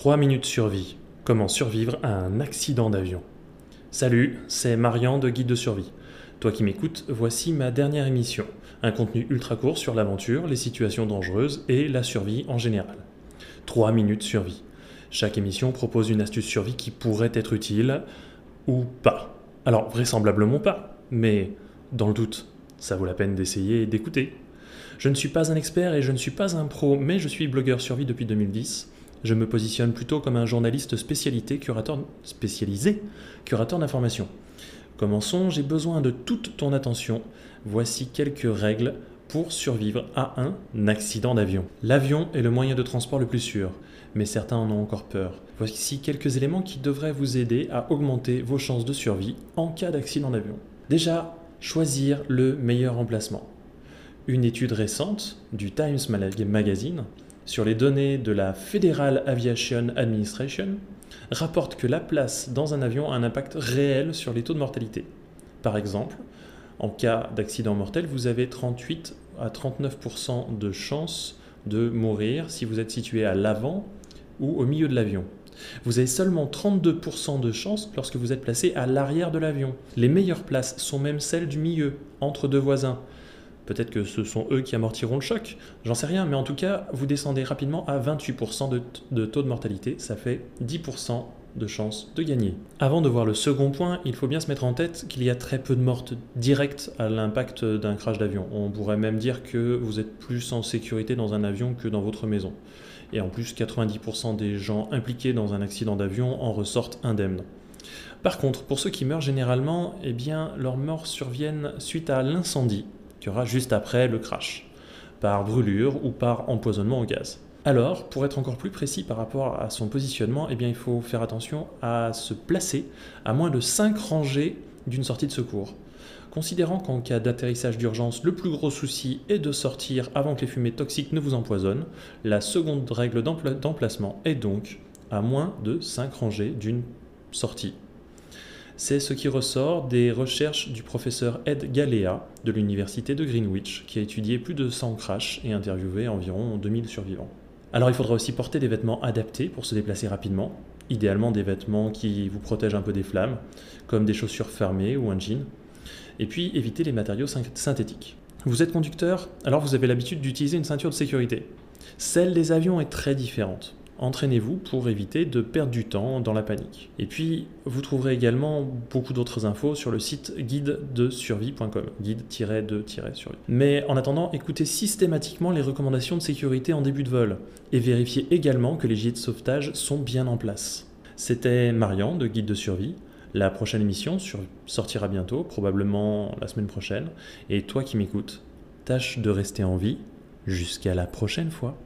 3 minutes survie. Comment survivre à un accident d'avion? Salut, c'est Marian de Guide de survie. Toi qui m'écoutes, voici ma dernière émission. Un contenu ultra court sur l'aventure, les situations dangereuses et la survie en général. 3 minutes survie. Chaque émission propose une astuce survie qui pourrait être utile ou pas. Alors vraisemblablement pas, mais dans le doute, ça vaut la peine d'essayer et d'écouter. Je ne suis pas un expert et je ne suis pas un pro, mais je suis blogueur survie depuis 2010 je me positionne plutôt comme un journaliste spécialité, curateur, spécialisé, curateur d'information. Commençons, j'ai besoin de toute ton attention. Voici quelques règles pour survivre à un accident d'avion. L'avion est le moyen de transport le plus sûr, mais certains en ont encore peur. Voici quelques éléments qui devraient vous aider à augmenter vos chances de survie en cas d'accident d'avion. Déjà, choisir le meilleur emplacement. Une étude récente du Times Magazine sur les données de la Federal Aviation Administration rapporte que la place dans un avion a un impact réel sur les taux de mortalité. Par exemple, en cas d'accident mortel, vous avez 38 à 39% de chances de mourir si vous êtes situé à l'avant ou au milieu de l'avion. Vous avez seulement 32% de chances lorsque vous êtes placé à l'arrière de l'avion. Les meilleures places sont même celles du milieu, entre deux voisins. Peut-être que ce sont eux qui amortiront le choc, j'en sais rien, mais en tout cas, vous descendez rapidement à 28% de, taux de mortalité, ça fait 10% de chances de gagner. Avant de voir le second point, il faut bien se mettre en tête qu'il y a très peu de mortes directes à l'impact d'un crash d'avion. On pourrait même dire que vous êtes plus en sécurité dans un avion que dans votre maison. Et en plus, 90% des gens impliqués dans un accident d'avion en ressortent indemnes. Par contre, pour ceux qui meurent généralement, eh bien, leurs morts surviennent suite à l'incendie qui aura juste après le crash, par brûlure ou par empoisonnement au gaz. Alors, pour être encore plus précis par rapport à son positionnement, eh il faut faire attention à se placer à moins de 5 rangées d'une sortie de secours. Considérant qu'en cas d'atterrissage d'urgence, le plus gros souci est de sortir avant que les fumées toxiques ne vous empoisonnent, la seconde règle d'emplacement est donc à moins de 5 rangées d'une sortie. C'est ce qui ressort des recherches du professeur Ed Galea de l'université de Greenwich, qui a étudié plus de 100 crashs et interviewé environ 2000 survivants. Alors il faudra aussi porter des vêtements adaptés pour se déplacer rapidement, idéalement des vêtements qui vous protègent un peu des flammes, comme des chaussures fermées ou un jean, et puis éviter les matériaux synthétiques. Vous êtes conducteur, alors vous avez l'habitude d'utiliser une ceinture de sécurité. Celle des avions est très différente entraînez-vous pour éviter de perdre du temps dans la panique. Et puis, vous trouverez également beaucoup d'autres infos sur le site guide de survie.com, guide-de-survie. Mais en attendant, écoutez systématiquement les recommandations de sécurité en début de vol et vérifiez également que les gilets de sauvetage sont bien en place. C'était Marian de Guide de survie. La prochaine émission sortira bientôt, probablement la semaine prochaine. Et toi qui m'écoutes, tâche de rester en vie. Jusqu'à la prochaine fois.